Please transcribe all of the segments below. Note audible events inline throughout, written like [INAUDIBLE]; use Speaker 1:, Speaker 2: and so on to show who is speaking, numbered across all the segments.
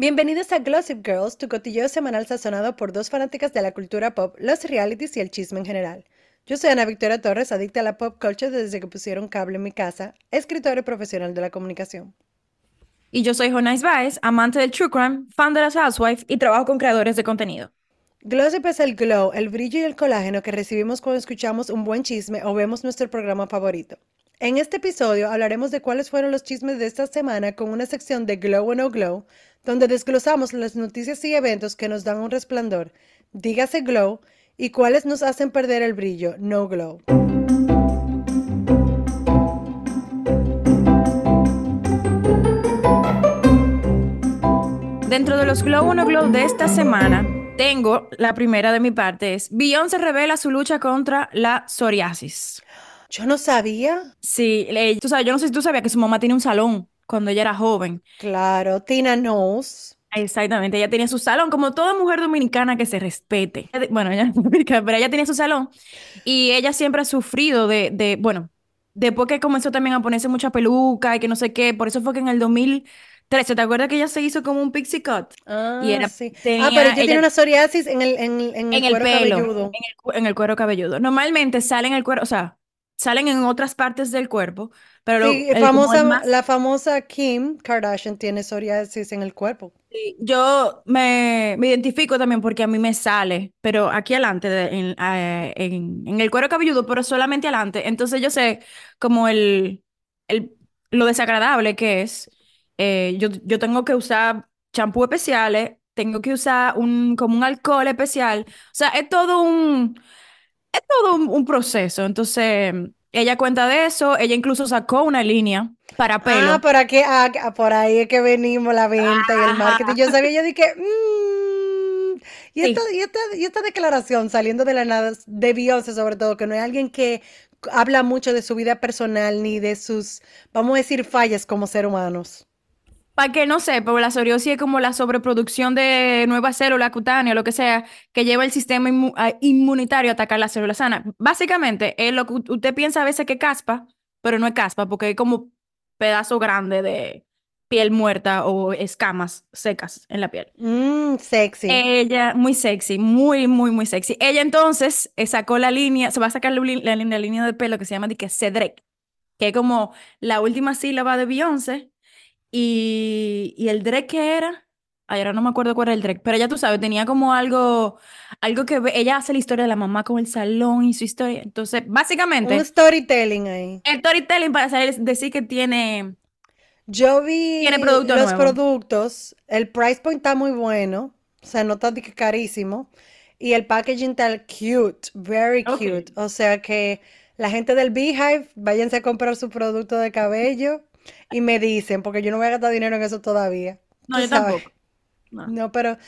Speaker 1: Bienvenidos a Glossip Girls, tu cotilleo semanal sazonado por dos fanáticas de la cultura pop, los realities y el chisme en general. Yo soy Ana Victoria Torres, adicta a la pop culture desde que pusieron cable en mi casa, escritora y profesional de la comunicación.
Speaker 2: Y yo soy Jonais Baez, amante del true crime, fan de las Housewives y trabajo con creadores de contenido.
Speaker 1: Glossip es el glow, el brillo y el colágeno que recibimos cuando escuchamos un buen chisme o vemos nuestro programa favorito. En este episodio hablaremos de cuáles fueron los chismes de esta semana con una sección de Glow o No Glow, donde desglosamos las noticias y eventos que nos dan un resplandor, dígase glow, y cuáles nos hacen perder el brillo, no glow.
Speaker 2: Dentro de los Glow No Glow de esta semana, tengo la primera de mi parte, es Beyoncé revela su lucha contra la psoriasis.
Speaker 1: Yo no sabía.
Speaker 2: Sí, tú sabes, yo no sé si tú sabías que su mamá tiene un salón cuando ella era joven.
Speaker 1: Claro, Tina knows.
Speaker 2: Exactamente, ella tenía su salón, como toda mujer dominicana que se respete. Bueno, ella pero ella tenía su salón y ella siempre ha sufrido de, de, bueno, después que comenzó también a ponerse mucha peluca y que no sé qué, por eso fue que en el 2013, ¿te acuerdas que ella se hizo como un pixie cut?
Speaker 1: Ah, y era, sí. ah, pero ella, tiene una psoriasis en el, en, en el, cuero
Speaker 2: pelo,
Speaker 1: cabelludo.
Speaker 2: En el, en el cuero cabelludo. Normalmente sale en el cuero, o sea, salen en otras partes del cuerpo, pero
Speaker 1: sí, famosa, la famosa Kim Kardashian tiene psoriasis en el cuerpo.
Speaker 2: Sí, yo me, me, identifico también porque a mí me sale, pero aquí adelante, en, eh, en, en, el cuero cabelludo, pero solamente adelante. Entonces yo sé como el, el lo desagradable que es. Eh, yo, yo tengo que usar champú especiales, tengo que usar un, como un alcohol especial. O sea, es todo un es todo un, proceso. Entonces, ella cuenta de eso. Ella incluso sacó una línea para pelo.
Speaker 1: Ah, por aquí, ah, por ahí es que venimos la venta y el marketing. Yo sabía, yo dije, mmm, y, esta, y, esta, declaración saliendo de la nada de Beyoncé, sobre todo, que no es alguien que habla mucho de su vida personal ni de sus, vamos a decir, fallas como ser humanos.
Speaker 2: Para que no sepa, la psoriasis es como la sobreproducción de nuevas células cutáneas, lo que sea, que lleva el sistema inmunitario a atacar las células sanas. Básicamente, es lo que usted piensa a veces que caspa, pero no es caspa, porque es como pedazo grande de piel muerta o escamas secas en la piel.
Speaker 1: Mmm, sexy.
Speaker 2: Ella, muy sexy, muy, muy, muy sexy. Ella entonces eh, sacó la línea, se va a sacar la, la, la línea de pelo que se llama de que Cedric, que es como la última sílaba de Beyoncé y, y el Drake que era, ay, ahora no me acuerdo cuál era el Drake, pero ya tú sabes, tenía como algo, algo que ella hace la historia de la mamá con el salón y su historia. Entonces, básicamente.
Speaker 1: Un storytelling ahí.
Speaker 2: El storytelling para saber, decir que tiene.
Speaker 1: Yo vi
Speaker 2: tiene
Speaker 1: los productos, el price point está muy bueno, o sea, no está carísimo, y el packaging está cute, very cute. O sea que la gente del Beehive, váyanse a comprar su producto de cabello y me dicen, porque yo no voy a gastar dinero en eso todavía.
Speaker 2: No, yo tampoco.
Speaker 1: No. pero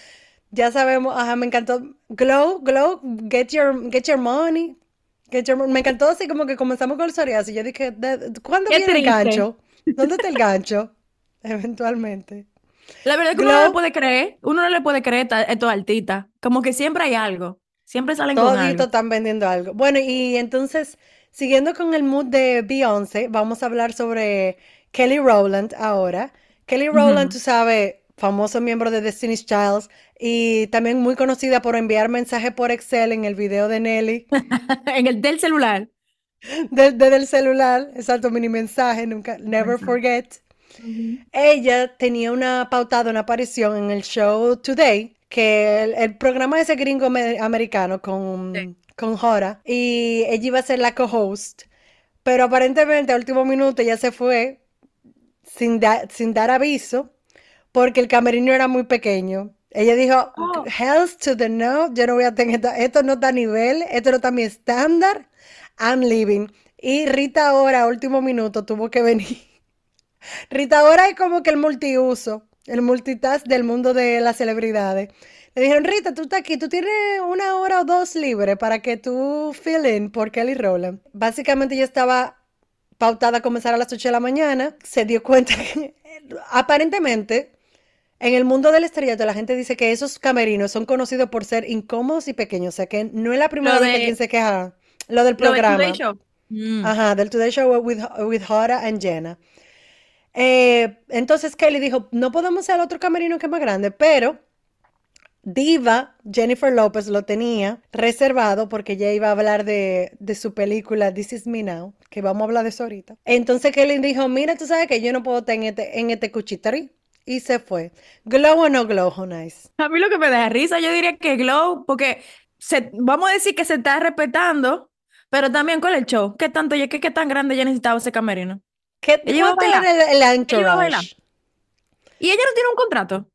Speaker 1: ya sabemos, ajá, me encantó. Glow, Glow, get your, get your money. Get your, me encantó así como que comenzamos con el psoriasis. Yo dije, ¿cuándo viene el gancho? ¿Dónde está el [LAUGHS] gancho? Eventualmente.
Speaker 2: La verdad es que uno no le puede creer, uno no le puede creer esto altita. Como que siempre hay algo. Siempre salen con algo.
Speaker 1: están vendiendo algo. Bueno, y entonces, siguiendo con el mood de Beyoncé, vamos a hablar sobre Kelly Rowland ahora. Kelly Rowland, tú sabes, famoso miembro de Destiny's Child y también muy conocida por enviar mensajes por Excel en el video de Nelly. [LAUGHS]
Speaker 2: en el del celular.
Speaker 1: Desde el celular, exacto, mini mensaje, nunca, never forget. Ella tenía una pautada, una aparición en el show Today, que el, programa de ese gringo americano con, con Jora, y ella iba a ser la co-host, pero aparentemente a último minuto ya se fue sin, sin dar aviso porque el camerino era muy pequeño. Ella dijo, oh. Hells to the no, yo no voy a tener esto, no está a nivel, esto no está a mi estándar, I'm leaving. Y Rita ahora, último minuto, tuvo que venir. [LAUGHS] Rita ahora es como que el multiuso, el multitask del mundo de las celebridades. Le dijeron, Rita, tú estás aquí, tú tienes una hora o dos libre para que tú fill in por Kelly Rowland. Básicamente ella estaba pautada a comenzar a las 8 de la mañana, se dio cuenta que [LAUGHS] aparentemente en el mundo del estrellato la gente dice que esos camerinos son conocidos por ser incómodos y pequeños, o sea que no es la primera vez que quien se queja. Lo del programa.
Speaker 2: Del Today Show.
Speaker 1: Mm. Ajá, del Today Show with, with Hora and Jenna. Eh, entonces Kelly dijo, no podemos hacer otro camerino que es más grande, pero Diva, Jennifer Lopez, lo tenía reservado porque ella iba a hablar de, de, su película This Is Me Now, que vamos a hablar de eso ahorita. Entonces Kelly dijo, mira, tú sabes que yo no puedo estar en este, en este cuchitari. Y se fue. ¿Glow o no glow, Nice?
Speaker 2: A mí lo que me da risa, yo diría que glow, porque se, vamos a decir que se está respetando, pero también con el show. ¿Qué tanto, qué, qué tan grande ya necesitaba ese camerino?
Speaker 1: ¿Qué ella iba a bailar? El, el entourage.
Speaker 2: ¿Y ella no tiene un contrato?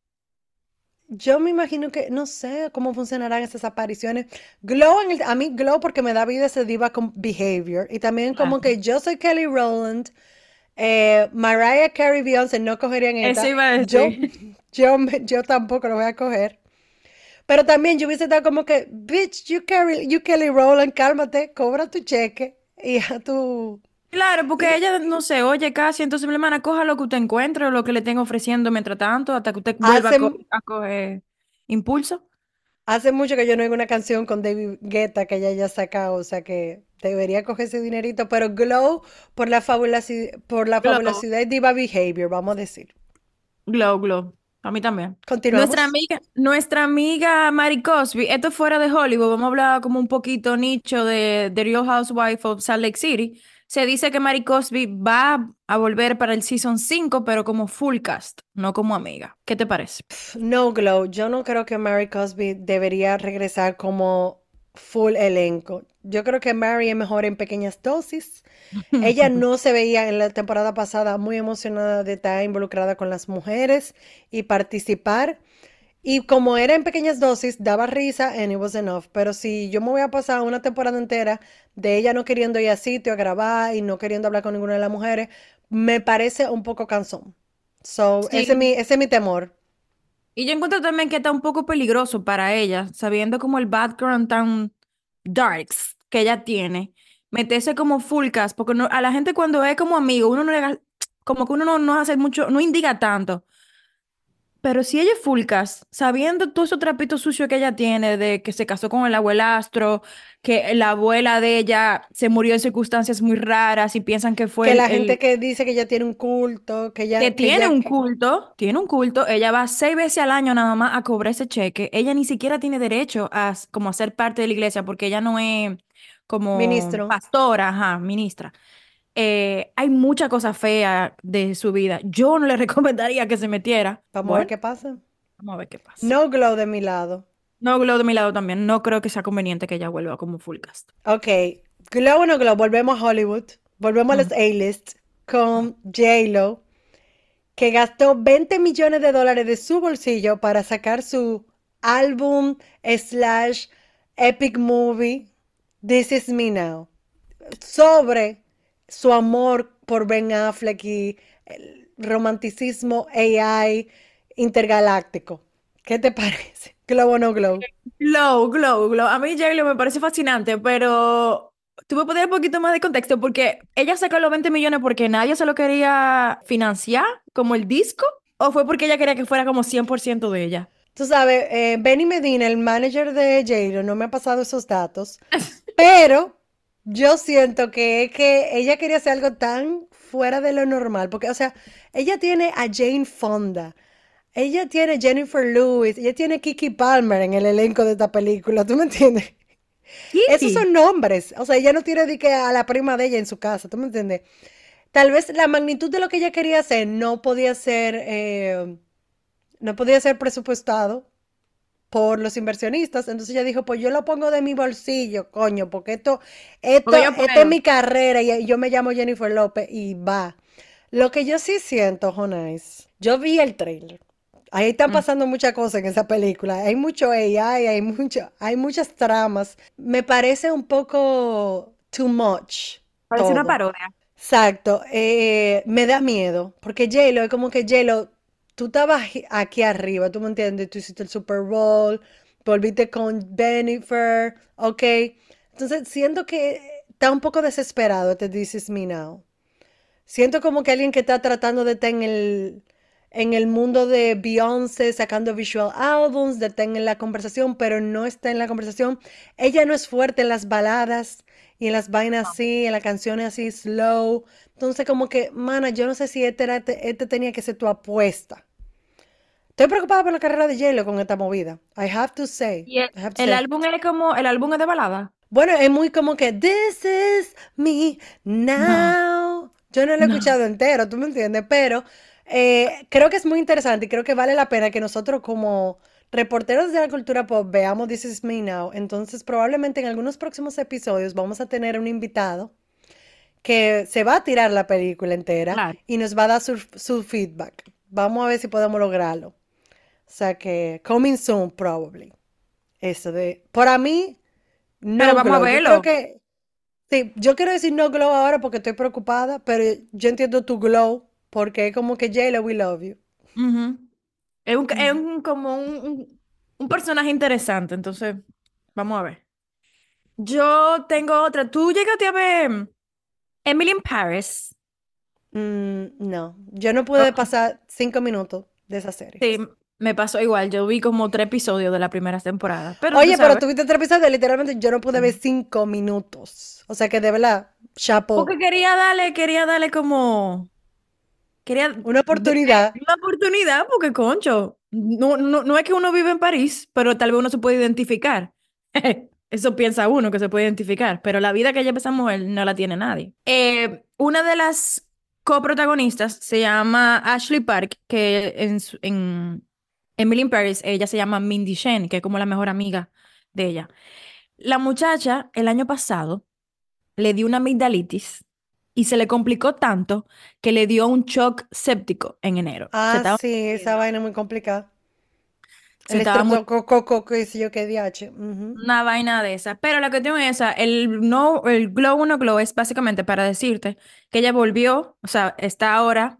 Speaker 1: Yo me imagino que, no sé cómo funcionarán esas apariciones. Glow, en el, a mí Glow porque me da vida ese diva con behavior. Y también como que yo soy Kelly Rowland, eh, Mariah Carey, Beyoncé no cogerían esta.
Speaker 2: Eso iba a
Speaker 1: decir. [LAUGHS] Yo, yo, yo tampoco lo voy a coger. Pero también yo hubiese estado como que, bitch, you, carry, you Kelly Rowland, cálmate, cobra tu cheque y a tu...
Speaker 2: Claro, porque ella no se oye casi, entonces mi hermana coja lo que usted encuentre o lo que le tenga ofreciendo mientras tanto, hasta que usted vuelva a, coger impulso.
Speaker 1: Hace mucho que yo no oigo una canción con David Guetta que ella haya sacado, o sea que debería coger ese dinerito, pero Glow por la fabulosidad, por la fabulosidad y diva behavior, vamos a decir.
Speaker 2: Glow, Glow. A mí también.
Speaker 1: Continuamos.
Speaker 2: Nuestra amiga, nuestra amiga Mary Cosby, esto fuera de Hollywood, vamos a hablar como un poquito nicho de The Real Housewife of Salt Lake City. Se dice que Mary Cosby va a volver para el season 5, pero como full cast, no como amiga. ¿Qué te parece?
Speaker 1: No, Glow, yo no creo que Mary Cosby debería regresar como full elenco. Yo creo que Mary es mejor en pequeñas dosis. [LAUGHS] Ella no se veía en la temporada pasada muy emocionada de estar involucrada con las mujeres y participar. Y como era en pequeñas dosis, daba risa and it was enough. Pero si yo me voy a pasar una temporada entera de ella no queriendo ir a sitio a grabar y no queriendo hablar con ninguna de las mujeres, me parece un poco cansón. So, ese, es mi, ese es mi temor.
Speaker 2: Y yo encuentro también que está un poco peligroso para ella, sabiendo como el background tan darks que ella tiene, meterse como full cast, porque no, a la gente cuando es como amigo, uno no le, como que uno no, no hace mucho, no indica tanto. Pero si ella es full cast, sabiendo todo esos trapitos sucios que ella tiene, de que se casó con el abuelastro, que la abuela de ella se murió en circunstancias muy raras y piensan que fue...
Speaker 1: Que la gente que dice que ella tiene un culto, que ella...
Speaker 2: Que tiene un culto, tiene un culto, ella va seis veces al año nada más a cobrar ese cheque, ella ni siquiera tiene derecho a como a ser parte de la iglesia porque ella no es como
Speaker 1: Ministro.
Speaker 2: pastora, ajá, ministra. Eh, hay mucha cosa fea de su vida. Yo no le [LAUGHS] recomendaría que se metiera.
Speaker 1: Vamos a ver qué pasa.
Speaker 2: Vamos a ver qué pasa.
Speaker 1: No glow de mi lado.
Speaker 2: No glow de mi lado también. No creo que sea conveniente que ella vuelva como full cast.
Speaker 1: Ok. Glow o no glow, volvemos a Hollywood. Volvemos a los A-list con J-Lo, que gastó 20 millones de dólares de su bolsillo para sacar su álbum slash epic movie This Is Me Now sobre su amor por Ben Affleck y el romanticismo AI intergaláctico. ¿Qué te parece? [LAUGHS] ¿Glow o no glow?
Speaker 2: Glow, glow, glow. A mí J-Lo me parece fascinante, pero tú me poner un poquito más de contexto porque ella sacó los 20 millones porque nadie se lo quería financiar como el disco o fue porque ella quería que fuera como 100% de ella.
Speaker 1: Tú sabes, eh, Benny Medina, el manager de J-Lo, no me ha pasado esos datos, [LAUGHS] pero yo siento que es que ella quería hacer algo tan fuera de lo normal, porque, o sea, ella tiene a Jane Fonda, ella tiene Jennifer Lewis, ella tiene Kiki Palmer en el elenco de esta película, ¿tú me entiendes? Esos son nombres, o sea, ella no tiene de que a la prima de ella en su casa, ¿tú me entiendes? Tal vez la magnitud de lo que ella quería hacer no podía ser, eh, no podía ser presupuestado por los inversionistas. Entonces ella dijo, pues yo lo pongo de mi bolsillo, coño, porque esto, esto, es mi carrera y yo me llamo Jennifer López y va. Lo que yo sí siento, Jonás, yo vi el trailer. Ahí están mm. pasando muchas cosas en esa película. Hay mucho AI, hay mucho, hay muchas tramas. Me parece un poco too much.
Speaker 2: Parece una parodia.
Speaker 1: Exacto. Eh, me da miedo. Porque J-Lo es como que J-Lo tú estabas aquí arriba, tú me entiendes, tú hiciste el Super Bowl, volviste con Bennifer, ok. Entonces siento que está un poco desesperado este This Is Me Now. Siento como que alguien que está tratando de estar en el, en el mundo de Beyoncé, sacando visual albums, de estar en la conversación, pero no está en la conversación. Ella no es fuerte en las baladas y en las vainas así, en las canciones así slow. Entonces, como que, mana, yo no sé si este, era, este, este tenía que ser tu apuesta. Estoy preocupada por la carrera de J-Lo con esta movida. I have to say.
Speaker 2: Y el,
Speaker 1: I have to
Speaker 2: el
Speaker 1: say.
Speaker 2: álbum es como, el álbum es de balada.
Speaker 1: Bueno, es muy como que This is me now. Yo no lo he
Speaker 2: No.
Speaker 1: escuchado entero, tú me entiendes, pero eh, creo que es muy interesante y creo que vale la pena que nosotros como reporteros de la cultura pop veamos This is me now. Entonces, probablemente en algunos próximos episodios vamos a tener un invitado que se va a tirar la película entera
Speaker 2: Claro.
Speaker 1: y nos va a dar su, su feedback. Vamos a ver si podemos lograrlo. O sea que, coming soon, probably. Eso de, para mí, no
Speaker 2: Pero vamos a
Speaker 1: glow. Yo
Speaker 2: verlo.
Speaker 1: creo que, sí, yo quiero decir no glow ahora porque estoy preocupada, pero yo entiendo tu glow porque es como que J-Lo, we love you.
Speaker 2: Es un, es un- como un, un- un personaje interesante, entonces vamos a ver. Yo tengo otra. ¿Tú llegaste a ver Emily in Paris?
Speaker 1: Mm, no, yo no pude pasar cinco minutos de esa serie.
Speaker 2: Sí, me pasó igual. Yo vi como tres episodios de la primera temporada. Pero
Speaker 1: Oye,
Speaker 2: tú
Speaker 1: pero tuviste tres episodios, literalmente yo no pude ver cinco minutos. O sea que de verdad, chapo,
Speaker 2: porque quería darle, quería darle como, quería
Speaker 1: una oportunidad.
Speaker 2: una oportunidad, porque concho, no, no, no es que uno vive en París, pero tal vez uno se puede identificar. [LAUGHS] Eso piensa uno que se puede identificar, pero la vida que lleva esa mujer no la tiene nadie. Eh, una de las coprotagonistas se llama Ashley Park, que en, Emily in Paris ella se llama Mindy Shen, que es como la mejor amiga de ella. La muchacha el año pasado le dio una amigdalitis y se le complicó tanto que le dio un shock séptico en enero.
Speaker 1: Ah, sí, esa vaina es muy complicada.
Speaker 2: Se
Speaker 1: El estreptococo, qué sé yo, qué DH. Ujú.
Speaker 2: Una vaina de esa. Pero la cuestión es esa, el no, el glow o no glow es básicamente para decirte que ella volvió, o sea, está ahora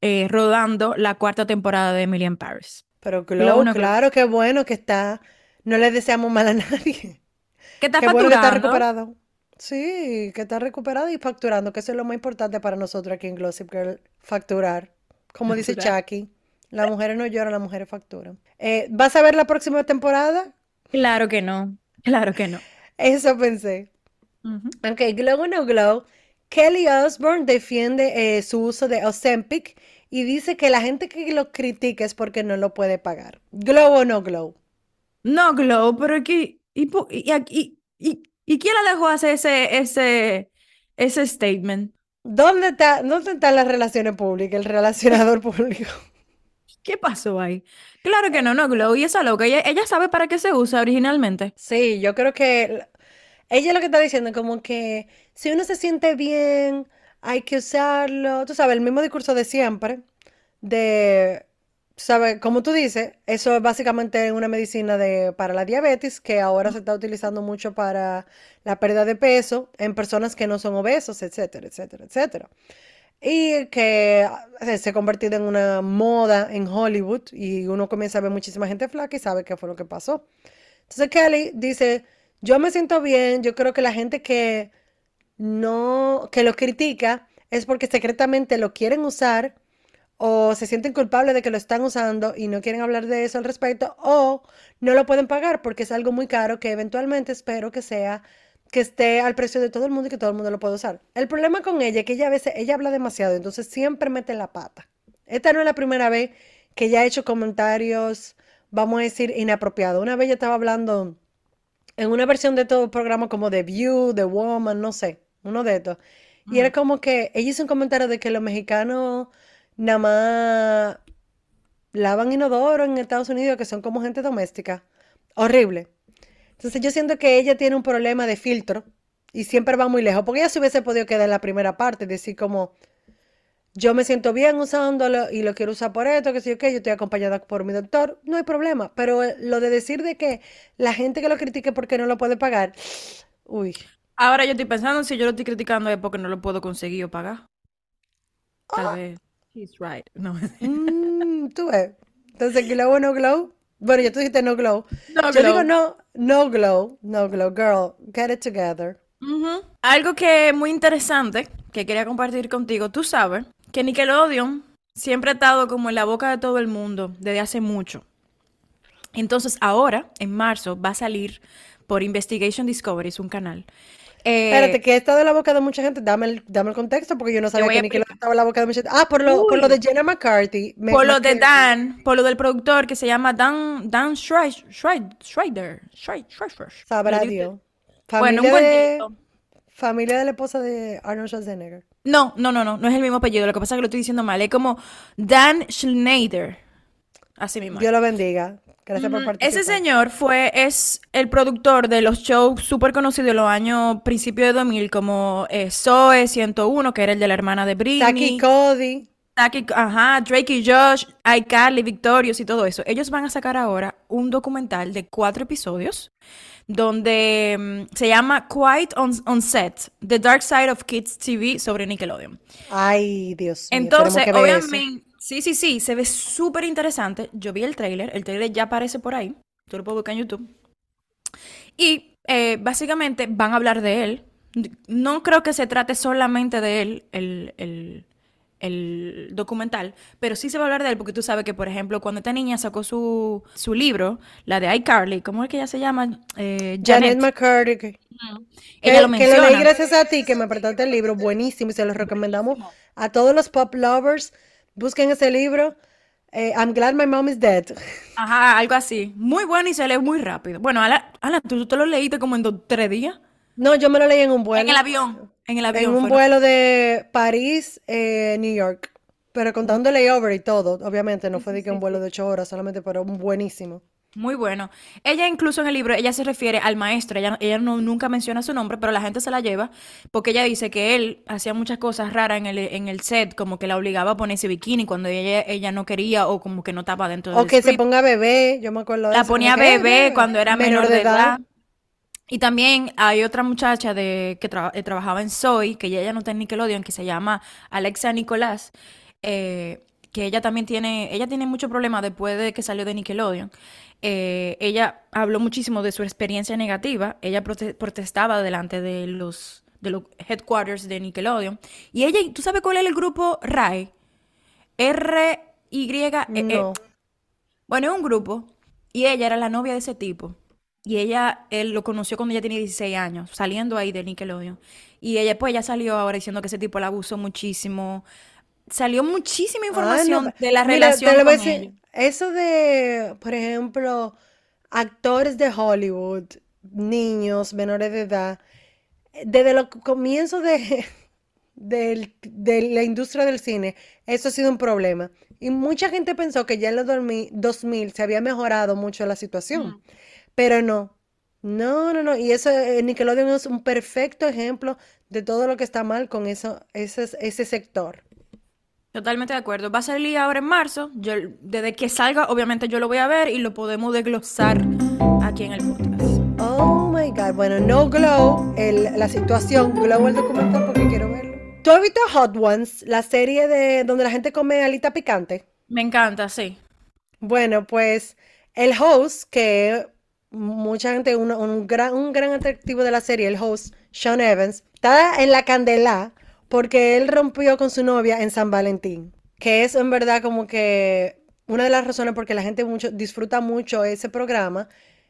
Speaker 2: eh, rodando la cuarta temporada de Emily in Paris.
Speaker 1: Pero
Speaker 2: Glow
Speaker 1: Glow,
Speaker 2: o no glow.
Speaker 1: claro, qué bueno que está. No le deseamos mal a [LAUGHS] nadie.
Speaker 2: ¿Qué está
Speaker 1: Qué bueno que está
Speaker 2: facturando?
Speaker 1: recuperado. Sí, que está recuperado y facturando, que eso es lo más importante para nosotros aquí en Gossip Girl, facturar. Como dice. Chucky, las mujeres no lloran, las mujeres facturan. Eh, ¿vas a ver la próxima temporada?
Speaker 2: Claro que no, claro que no.
Speaker 1: Eso pensé.
Speaker 2: Ujú.
Speaker 1: Ok, Glow no Glow. Kelly Osbourne defiende eh, su uso de Ozempic y dice que la gente que lo critica es porque no lo puede pagar. Glow o no Glow.
Speaker 2: No glow, pero aquí, y, y, y quién la dejó hacer ese, ese, ese statement?
Speaker 1: ¿Dónde está, dónde están las relaciones públicas, el relacionador [LAUGHS] público?
Speaker 2: ¿Qué pasó ahí? Claro que no, no glow. Y esa loca, ella, ella sabe para qué se usa originalmente.
Speaker 1: Sí, yo creo que ella lo que está diciendo es como que si uno se siente bien, hay que usarlo. Tú sabes, el mismo discurso de siempre, de, ¿sabes? Como tú dices, eso es básicamente una medicina de, para la diabetes que ahora se está utilizando mucho para la pérdida de peso en personas que no son obesos, etcétera, etcétera, etcétera. Y que eh, se ha convertido en una moda en Hollywood y uno comienza a ver muchísima gente flaca y sabe qué fue lo que pasó. Entonces Kelly dice, yo me siento bien, yo creo que la gente que no, que lo critica es porque secretamente lo quieren usar o se sienten culpables de que lo están usando y no quieren hablar de eso al respecto o no lo pueden pagar porque es algo muy caro que eventualmente espero que sea que esté al precio de todo el mundo y que todo el mundo lo pueda usar. El problema con ella es que ella a veces ella habla demasiado, entonces siempre mete la pata. Esta no es la primera vez que ella ha hecho comentarios, vamos a decir, inapropiados. Una vez ella estaba hablando en una versión de todo el programa como The View, The Woman, no sé, uno de estos. Y era como que ella hizo un comentario de que los mexicanos nada más lavan inodoro en Estados Unidos, que son como gente doméstica. Horrible. Entonces yo siento que ella tiene un problema de filtro y siempre va muy lejos, porque ella se hubiese podido quedar en la primera parte, decir como, yo me siento bien usándolo y lo quiero usar por esto, que sé yo qué, yo estoy acompañada por mi doctor, no hay problema, pero eh, lo de decir de que la gente que lo critique porque no lo puede pagar, uy,
Speaker 2: Ahora yo estoy pensando si yo lo estoy criticando es porque no lo puedo conseguir o pagar. Tal vez. He's right. No.
Speaker 1: Mm, tú ves. Entonces, glow o no glow. Bueno, ya tú dijiste no glow.
Speaker 2: No
Speaker 1: Yo digo
Speaker 2: glow.
Speaker 1: no, no glow, no glow, girl, get it together.
Speaker 2: Algo que es muy interesante que quería compartir contigo. Tú sabes que Nickelodeon siempre ha estado como en la boca de todo el mundo desde hace mucho. Entonces ahora, en marzo, va a salir por Investigation Discovery, es un canal, Eh,
Speaker 1: Espérate, que está de la boca de mucha gente. Dame el, dame el contexto porque yo no sabía que Nickelodeon estaba en la boca de mucha gente. Ah, por lo, por lo de Jenna McCarthy. Me-
Speaker 2: por lo de. Dan, por lo del productor que se llama Dan, Dan Schreider, Schreider, Schreider, Schreider.
Speaker 1: Sabrá Dios.
Speaker 2: Bueno, un
Speaker 1: Familia de,
Speaker 2: cuentito.
Speaker 1: familia de la esposa de Arnold Schwarzenegger.
Speaker 2: No, no, no, no, no es el mismo apellido, lo que pasa es que lo estoy diciendo mal, es como Dan Schneider. Así mismo.
Speaker 1: Dios lo bendiga. Gracias por
Speaker 2: Ujú.
Speaker 1: participar.
Speaker 2: Ese señor fue, es el productor de los shows súper conocidos de los años principios de 2000, como eh, Zoe 101, que era el de la hermana de Britney,
Speaker 1: Cody.
Speaker 2: Taki- ajá, Drake y Josh, iCarly, Victorious y todo eso. Ellos van a sacar ahora un documental de cuatro episodios donde mm, se llama Quiet on, on Set, The Dark Side of Kids TV sobre Nickelodeon.
Speaker 1: Ay, Dios mío.
Speaker 2: Entonces, obviamente, sí, sí, sí, se ve súper interesante. Yo vi el tráiler, el tráiler ya aparece por ahí, tú lo puedes buscar en YouTube. Y eh, básicamente van a hablar de él. No creo que se trate solamente de él, el, el- el documental, pero sí se va a hablar de él porque tú sabes que, por ejemplo, cuando esta niña sacó su, su libro, la de iCarly, ¿cómo es que ella se llama? Eh,
Speaker 1: Janet
Speaker 2: Janet.
Speaker 1: McCurdy. Que,
Speaker 2: Ella lo
Speaker 1: que- lo leí gracias a ti, que me prestaste el libro. Buenísimo y se lo recomendamos a todos los pop lovers. Busquen ese libro. Eh, I'm glad my mom is dead.
Speaker 2: Ajá, algo así. Muy bueno y se lee muy rápido. Bueno, Alan, Alan, ¿tú, tú te lo leíste como en dos, tres días?
Speaker 1: No, yo me lo leí en un vuelo.
Speaker 2: En el avión. En el
Speaker 1: En
Speaker 2: avión.
Speaker 1: un
Speaker 2: fue, ¿no?
Speaker 1: vuelo de París, eh, New York. Pero contando layover y todo, obviamente no fue de que un vuelo de ocho horas solamente, pero buenísimo.
Speaker 2: Muy bueno. Ella incluso en el libro, ella se refiere al maestro, ella, ella no, nunca menciona su nombre, pero la gente se la lleva porque ella dice que él hacía muchas cosas raras en el, en el set, como que la obligaba a ponerse bikini cuando ella, ella no quería o como que no estaba dentro
Speaker 1: O
Speaker 2: del
Speaker 1: que se ponga bebé, yo me acuerdo de
Speaker 2: La
Speaker 1: eso,
Speaker 2: ponía
Speaker 1: que, "Hey,
Speaker 2: bebé cuando era menor de edad. Y también hay otra muchacha de, que tra- eh, trabajaba en Soy, que ya ella no está en Nickelodeon, que se llama Alexa Nicolás, eh, que ella también tiene, ella tiene mucho problema después de que salió de Nickelodeon. Eh, ella habló muchísimo de su experiencia negativa. Ella prote- protestaba delante de los, de los headquarters de Nickelodeon. Y ella, ¿tú sabes cuál es el grupo RAI? R-Y-E-E.
Speaker 1: No.
Speaker 2: Bueno, es un grupo y ella era la novia de ese tipo. Y ella, él lo conoció cuando ella tenía 16 años, saliendo ahí de Nickelodeon. Y ella, pues, ya salió ahora diciendo que ese tipo la abusó muchísimo. Salió muchísima
Speaker 1: Ah,
Speaker 2: información
Speaker 1: no,
Speaker 2: de la
Speaker 1: mira,
Speaker 2: relación con
Speaker 1: decir,
Speaker 2: ellos.
Speaker 1: eso de, por ejemplo, actores de Hollywood, niños menores de edad, desde los comienzos de, [LAUGHS] del- de la industria del cine, eso ha sido un problema. Y mucha gente pensó que ya en los 2000 2000 se había mejorado mucho la situación, pero no. No, no, no. Y eso, eh, Nickelodeon es un perfecto ejemplo de todo lo que está mal con eso, ese, ese sector.
Speaker 2: Totalmente de acuerdo. Va a salir ahora en marzo. Yo, desde que salga, obviamente yo lo voy a ver y lo podemos desglosar aquí en el podcast.
Speaker 1: Oh my God. Bueno, no Glow, el- la situación, Glow el documental porque quiero verlo. ¿Tú has visto Hot Ones, la serie de donde la gente come alita picante?
Speaker 2: Me encanta, sí.
Speaker 1: Bueno, pues el host, que mucha gente, uno- un, gran, un gran atractivo de la serie, el host, Sean Evans, está en la candela porque él rompió con su novia en San Valentín, que es en verdad como que una de las razones por que la gente mucho, disfruta mucho ese programa,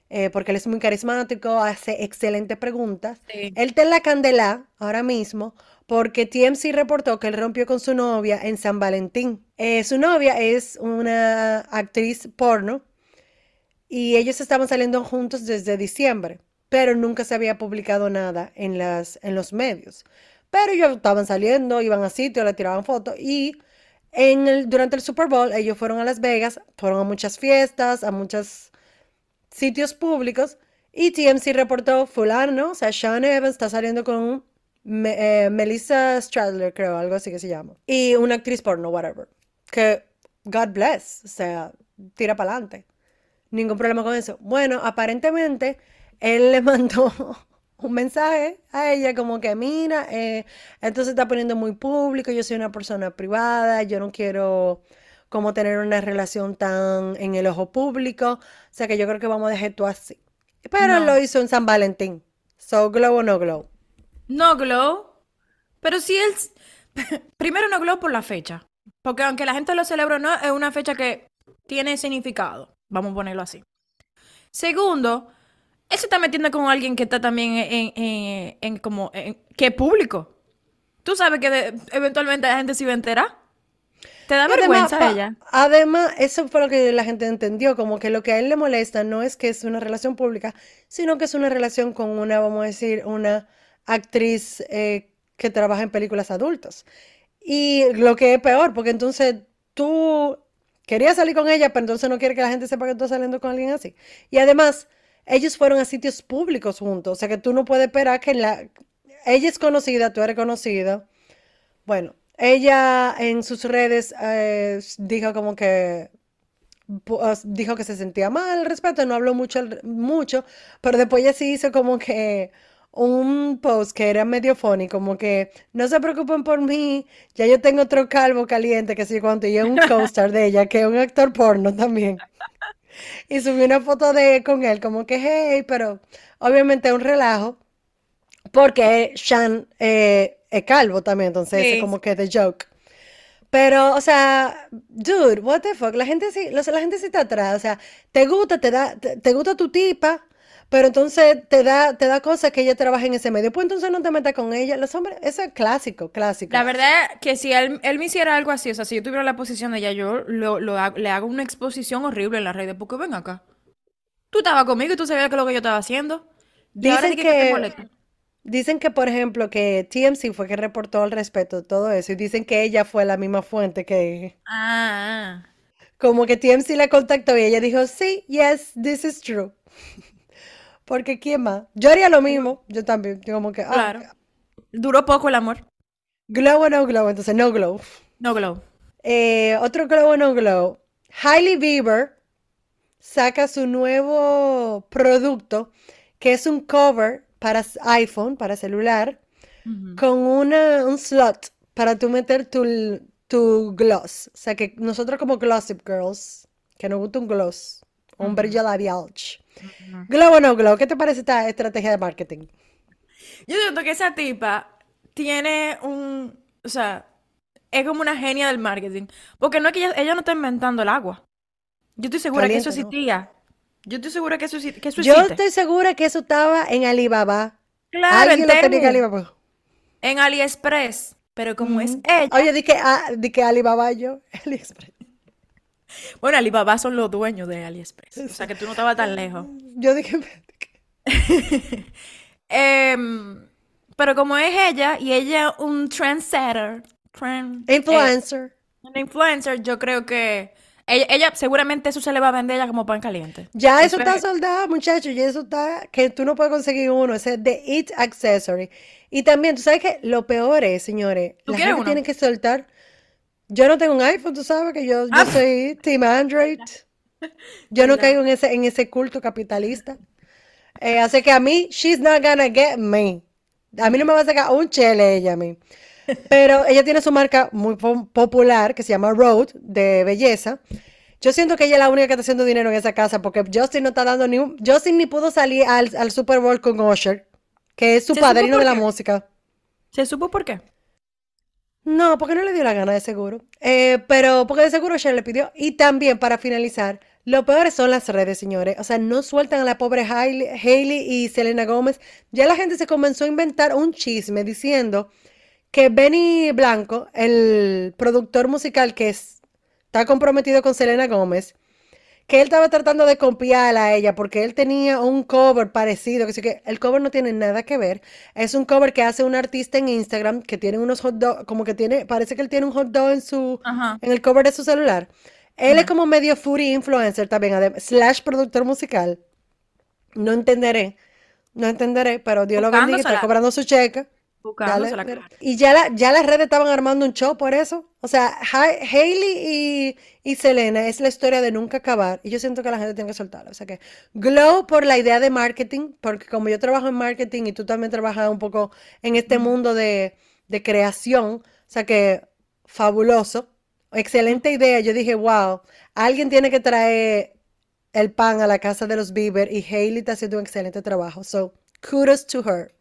Speaker 1: eh, porque él es muy carismático, hace excelentes preguntas.
Speaker 2: Sí.
Speaker 1: Él está en la candela ahora mismo porque TMC reportó que él rompió con su novia en San Valentín. Eh, su novia es una actriz porno y ellos estaban saliendo juntos desde diciembre, pero nunca se había publicado nada en las, en los medios. Pero ellos estaban saliendo, iban a sitios, le tiraban fotos y durante el Super Bowl ellos fueron a Las Vegas, fueron a muchas fiestas, a muchos sitios públicos y TMC reportó fulano, o sea, Sean Evans está saliendo con eh, Melissa Stradler, creo, algo así que se llama. Y una actriz porno, whatever. Que, God bless, o sea, tira para adelante. Ningún problema con eso. Bueno, aparentemente él le [LAUGHS] mandó un mensaje a ella como que, mira, eh, entonces está poniendo muy público, yo soy una persona privada, yo no quiero como tener una relación tan en el ojo público, o sea que yo creo que vamos a dejar esto así. Pero él
Speaker 2: No.
Speaker 1: lo hizo en San Valentín. So, glow o no glow.
Speaker 2: No glow. Pero sí él... [LAUGHS] Primero no glow por la fecha. Porque aunque la gente lo celebra no, es una fecha que tiene significado. Vamos a ponerlo así. Segundo, se está metiendo con alguien que está también en, en, en como, en, que es público. Tú sabes que de- eventualmente la gente se iba a enterar. ¿Te da
Speaker 1: Además,
Speaker 2: vergüenza
Speaker 1: pa-
Speaker 2: ella?
Speaker 1: además, eso fue lo que la gente entendió, como que lo que a él le molesta no es que es una relación pública, sino que es una relación con una, vamos a decir, una actriz eh, que trabaja en películas adultas. Y lo que es peor, porque entonces tú querías salir con ella, pero entonces no quieres que la gente sepa que tú estás saliendo con alguien así. Y además, ellos fueron a sitios públicos juntos, o sea que tú no puedes esperar que la... Ella es conocida, tú eres conocido. Bueno, ella en sus redes eh, dijo como que pu- dijo que se sentía mal al respecto, no habló mucho, mucho, pero después ella sí hizo como que un post que era medio funny, como que no se preocupen por mí, ya yo tengo otro calvo caliente, que sé cuánto, y es un [LAUGHS] co-star de ella, que es un actor porno también. Y subí una foto de con él, como que hey, pero obviamente es un relajo, porque Sean eh, es calvo también, entonces es
Speaker 2: Sí.
Speaker 1: como que the joke. Pero, o sea, dude, what the fuck, la gente sí, la, la gente sí está atrás, o sea, te gusta, te da, te, te gusta tu tipa, pero entonces te da, te da cosas que ella trabaja en ese medio, pues entonces no te metas con ella, los hombres, eso es clásico, clásico.
Speaker 2: La verdad que si él, él me hiciera algo así, o sea, si yo tuviera la posición de ella, yo lo, lo le hago una exposición horrible en las redes, porque ven acá. Tú estabas conmigo y tú sabías que lo que yo estaba haciendo. Y
Speaker 1: Dicen
Speaker 2: di que, te
Speaker 1: dicen que, por ejemplo, que TMC fue que reportó al respecto de todo eso, y dicen que ella fue la misma fuente que,
Speaker 2: Ah,
Speaker 1: como que TMC la contactó y ella dijo, sí, yes, this is true. Porque ¿quién más? Yo haría lo mismo, yo también, yo como que, ah,
Speaker 2: claro. Duró poco el amor.
Speaker 1: glow o no glow, entonces no glow.
Speaker 2: No glow.
Speaker 1: Eh, otro glow o no glow. Hailey Bieber saca su nuevo producto, que es un cover para iPhone, para celular, con una, un slot para tú meter tu, tu gloss. O sea que nosotros como Glossip Girls, que nos gusta un gloss, un brillo labial. Glow o no glow, ¿qué te parece esta estrategia de marketing?
Speaker 2: Yo siento que esa tipa tiene un, o sea, es como una genia del marketing. Porque no es que ella, ella no está inventando el agua. Yo estoy segura que eso existía. Yo estoy segura que eso, que eso
Speaker 1: Yo
Speaker 2: existe.
Speaker 1: estoy segura que eso estaba en Alibaba.
Speaker 2: Claro, en
Speaker 1: Alguien lo tenía en Alibaba.
Speaker 2: en AliExpress. Pero como es ella,
Speaker 1: Oye, di que, ah, di que Alibaba yo, [LAUGHS] AliExpress.
Speaker 2: Bueno, Alibaba son los dueños de AliExpress. O sea que tú no estabas tan lejos.
Speaker 1: Yo dije, [LAUGHS]
Speaker 2: Em, pero como es ella y ella un trendsetter, trend, eh,
Speaker 1: influencer.
Speaker 2: una influencer, yo creo que ella, ella seguramente eso se le va a vender ella como pan caliente.
Speaker 1: Ya eso está
Speaker 2: es-
Speaker 1: soldado, muchachos. Ya eso está, que tú no puedes conseguir uno. Ese es de It Accessory. Y también, tú sabes que lo peor es, señores,
Speaker 2: ¿Tú
Speaker 1: la gente
Speaker 2: uno?
Speaker 1: tiene que soltar. Yo no tengo un iPhone, tú sabes que yo, yo
Speaker 2: Ah,
Speaker 1: soy Team Android. [LAUGHS] Yo no caigo en ese, en ese culto capitalista. Eh, así que a mí, she's not gonna get me. A mí no me va a sacar un chele ella a mí. [LAUGHS] Pero ella tiene su marca muy po- popular que se llama Road de belleza. Yo siento que ella es la única que está haciendo dinero en esa casa porque Justin no está dando ni un... Justin ni pudo salir al, al Super Bowl con Usher, que es su
Speaker 2: ¿Se supo
Speaker 1: padrino de la música.
Speaker 2: ¿Se supo por qué?
Speaker 1: No, porque no le dio la gana de seguro. Eh, pero porque de seguro Cher le pidió. Y también, para finalizar, lo peor son las redes, señores. O sea, no sueltan a la pobre Hailey, y Selena Gómez. Ya la gente se comenzó a inventar un chisme diciendo que Benny Blanco, el productor musical que es- está comprometido con Selena Gómez, que él estaba tratando de copiarla a ella porque él tenía un cover parecido, que sí que el cover no tiene nada que ver. Es un cover que hace un artista en Instagram que tiene unos hot dogs, como que tiene, parece que él tiene un hot dog en su,
Speaker 2: Ajá.
Speaker 1: en el cover de su celular. Él es como medio foodie influencer también, slash productor musical. No entenderé, no entenderé, pero Dios lo bendiga, está cobrando su cheque. Y ya, la, ya las redes estaban armando un show por eso. O sea, Ha- Hailey y, y Selena es la historia de nunca acabar. Y yo siento que la gente tiene que soltarlo. O sea que Glow por la idea de marketing, porque como yo trabajo en marketing y tú también trabajas un poco en este mundo de, de creación, o sea que fabuloso. Excelente idea. Yo dije, wow, alguien tiene que traer el pan a la casa de los Bieber y Hailey está haciendo un excelente trabajo. So, kudos to her.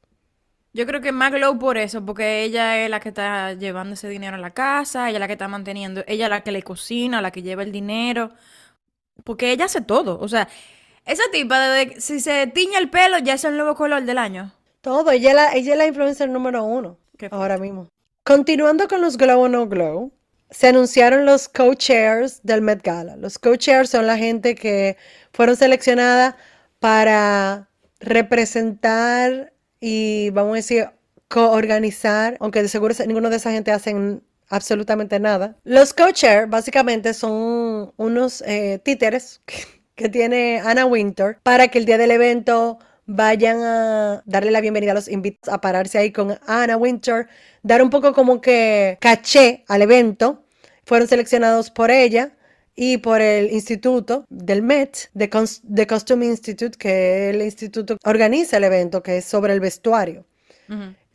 Speaker 2: Yo creo que más Glow por eso, porque ella es la que está llevando ese dinero a la casa, ella es la que está manteniendo, ella es la que le cocina, la que lleva el dinero, porque ella hace todo. O sea, Esa tipa, desde que- si se tiñe el pelo, ya es el nuevo color del año.
Speaker 1: Todo, ella es la, ella es la influencer número uno ahora mismo. Continuando con los Glow o No Glow, se anunciaron los co-chairs del Met Gala. Los co-chairs son la gente que fueron seleccionadas para representar y, vamos a decir, coorganizar, aunque de seguro se- ninguno de esa gente hacen absolutamente nada. Los co-chairs básicamente son unos eh, títeres que, que tiene Anna Winter para que el día del evento vayan a darle la bienvenida a los invitados a pararse ahí con Anna Winter, dar un poco como que caché al evento. Fueron seleccionados por ella y por el instituto del Met, The, Cons- The Costume Institute, que es el instituto organiza el evento, que es sobre el vestuario.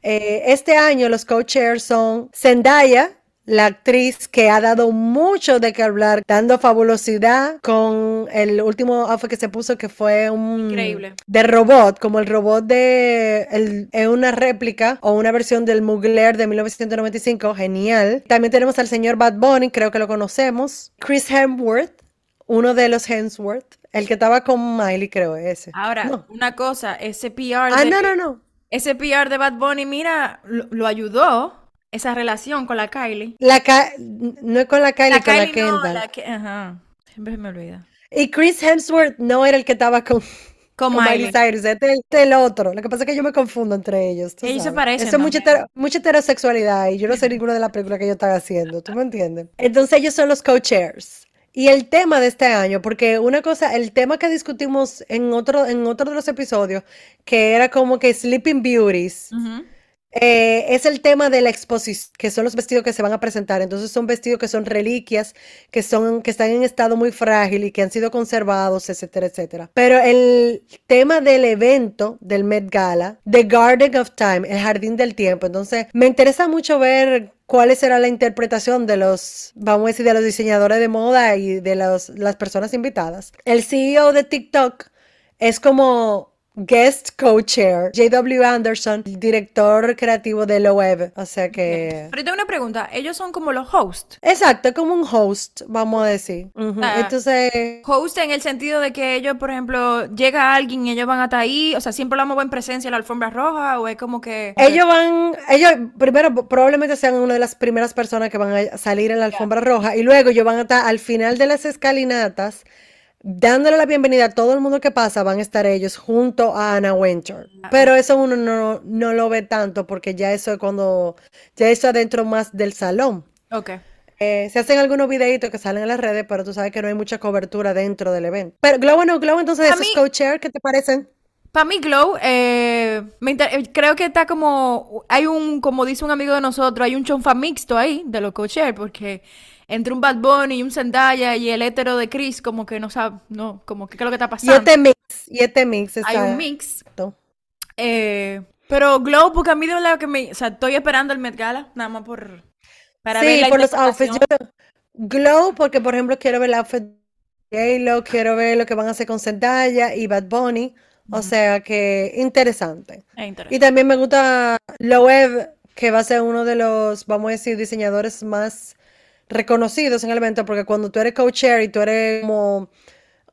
Speaker 1: Eh, este año los co-chairs son Zendaya, la actriz que ha dado mucho de qué hablar, dando fabulosidad con el último outfit que se puso que fue un
Speaker 2: Increíble.
Speaker 1: de robot, como el robot de el- es una réplica o una versión del Mugler de 1995, genial. También tenemos al señor Bad Bunny, creo que lo conocemos. Chris Hemsworth, uno de los Hemsworth, el que estaba con Miley, creo ese.
Speaker 2: Ahora,
Speaker 1: No.
Speaker 2: una cosa, ese PR
Speaker 1: Ah,
Speaker 2: de,
Speaker 1: no, no, no.
Speaker 2: ese PR de Bad Bunny, mira, lo, lo ayudó esa relación con la Kylie.
Speaker 1: La Ka- no es con la Kylie,
Speaker 2: La
Speaker 1: con la
Speaker 2: Kylie no,
Speaker 1: Kendall.
Speaker 2: la que, ajá, siempre se me olvida.
Speaker 1: Y Chris Hemsworth no era el que estaba con,
Speaker 2: Con
Speaker 1: con
Speaker 2: Miley.
Speaker 1: Miley Cyrus, este es este es el otro. Lo que pasa es que yo me confundo entre ellos.
Speaker 2: Ellos se parecen
Speaker 1: Eso es mucha, hetero- mucha heterosexualidad y yo no sé ninguna de las películas que ellos están haciendo. ¿Tú me entiendes? Entonces ellos son los co-chairs. Y el tema de este año, porque una cosa, el tema que discutimos en otro, en otro de los episodios, que era como que Sleeping Beauties. Eh, es el tema de la exposición, que son los vestidos que se van a presentar. Entonces son vestidos que son reliquias, que son, que están en estado muy frágil y que han sido conservados, etcétera, etcétera. Pero el tema del evento del Met Gala, The Garden of Time, el jardín del tiempo. Entonces me interesa mucho ver cuál será la interpretación de los, vamos a decir, de los diseñadores de moda y de los, las personas invitadas. El CEO de TikTok es como guest co-chair, JW Anderson, el director creativo de la web. O sea que...
Speaker 2: Pero tengo una pregunta, ellos son como los hosts.
Speaker 1: Exacto, como un host, vamos a decir.
Speaker 2: Ah.
Speaker 1: Entonces,
Speaker 2: Host en el sentido de que ellos, por ejemplo, llega alguien y ellos van hasta ahí, o sea, siempre lo vamos en presencia en la alfombra roja, o es como que...
Speaker 1: ellos van, ellos primero probablemente sean una de las primeras personas que van a salir en la alfombra roja y luego ellos van a estar al final de las escalinatas dándole la bienvenida a todo el mundo que pasa, van a estar ellos junto a Anna Winter. Pero eso uno no, no lo ve tanto porque ya eso es cuando, ya eso adentro más del salón.
Speaker 2: Ok.
Speaker 1: Eh, se hacen algunos videitos que salen en las redes, pero tú sabes que no hay mucha cobertura dentro del evento. Pero Glow no Glow, entonces esos co-chair, ¿qué te parecen?
Speaker 2: Para mí, Glow, eh, me eh, creo que está como, hay un, como dice un amigo de nosotros, hay un chonfa mixto ahí de los coacher, porque entre un Bad Bunny y un Zendaya y el hétero de Chris, como que no sabe, no, como que qué es lo que está
Speaker 1: Y
Speaker 2: pasando.
Speaker 1: este mix, y este mix
Speaker 2: Hay un mix. Eh, pero Glow, porque a mí de verdad que me, o sea, estoy esperando el Met Gala, nada más por, para ver
Speaker 1: Sí,
Speaker 2: la
Speaker 1: por los outfits. Yo- Glow, porque por ejemplo quiero ver el outfit de J-Lo, quiero ver lo que van a hacer con Zendaya y Bad Bunny. O sea que interesante.
Speaker 2: Es
Speaker 1: Y
Speaker 2: interesante.
Speaker 1: también me gusta Loev, que va a ser uno de los, vamos a decir, diseñadores más reconocidos en el evento, porque cuando tú eres co-chair y tú eres como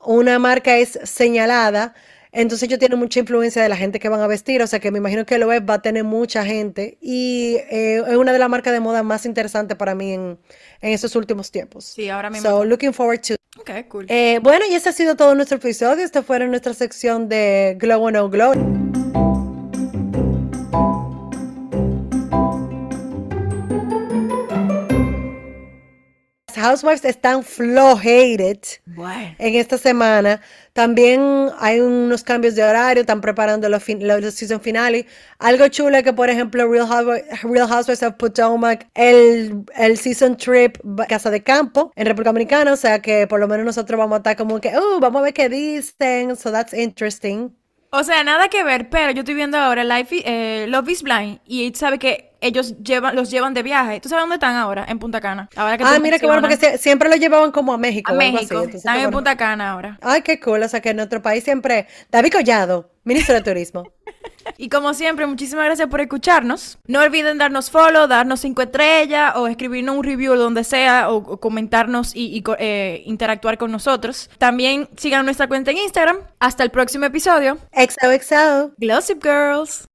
Speaker 1: una marca es señalada, entonces ellos tienen mucha influencia de la gente que van a vestir, o sea que me imagino que Loev va a tener mucha gente y eh, es una de las marcas de moda más interesantes para mí en, en estos últimos tiempos.
Speaker 2: Sí, ahora mismo.
Speaker 1: So, looking forward to
Speaker 2: Ok, cool.
Speaker 1: eh, bueno, y ese ha sido todo nuestro episodio. Esta fue nuestra sección de Glow o No Glow. Housewives están flojated
Speaker 2: Bueno.
Speaker 1: en esta semana. También hay unos cambios de horario, están preparando los, fin- los, season finales. Algo chulo que, por ejemplo, Real Housewives, Real Housewives of Potomac, el, el season trip Casa de Campo en República Dominicana. O sea que por lo menos nosotros vamos a estar como que, oh, vamos a ver qué dicen. So that's interesting.
Speaker 2: O sea, nada que ver, pero yo estoy viendo ahora Life, eh, Love is Blind y sabe que ellos llevan, los llevan de viaje. ¿Tú sabes dónde están ahora? En Punta Cana. Ahora que
Speaker 1: Ah, mira qué bueno, porque siempre lo llevaban como a México
Speaker 2: a
Speaker 1: así.
Speaker 2: México.
Speaker 1: Entonces,
Speaker 2: Están en
Speaker 1: bueno.
Speaker 2: Punta Cana ahora.
Speaker 1: Ay, qué cool. O sea que en nuestro país siempre. David Collado, ministro de Turismo.
Speaker 2: Y como siempre, muchísimas gracias por escucharnos. No olviden darnos follow, darnos cinco estrellas o escribirnos un review donde sea o, o comentarnos y, eh, interactuar con nosotros. También sigan nuestra cuenta en Instagram. Hasta el próximo episodio.
Speaker 1: XOXO.
Speaker 2: Glossip Girls.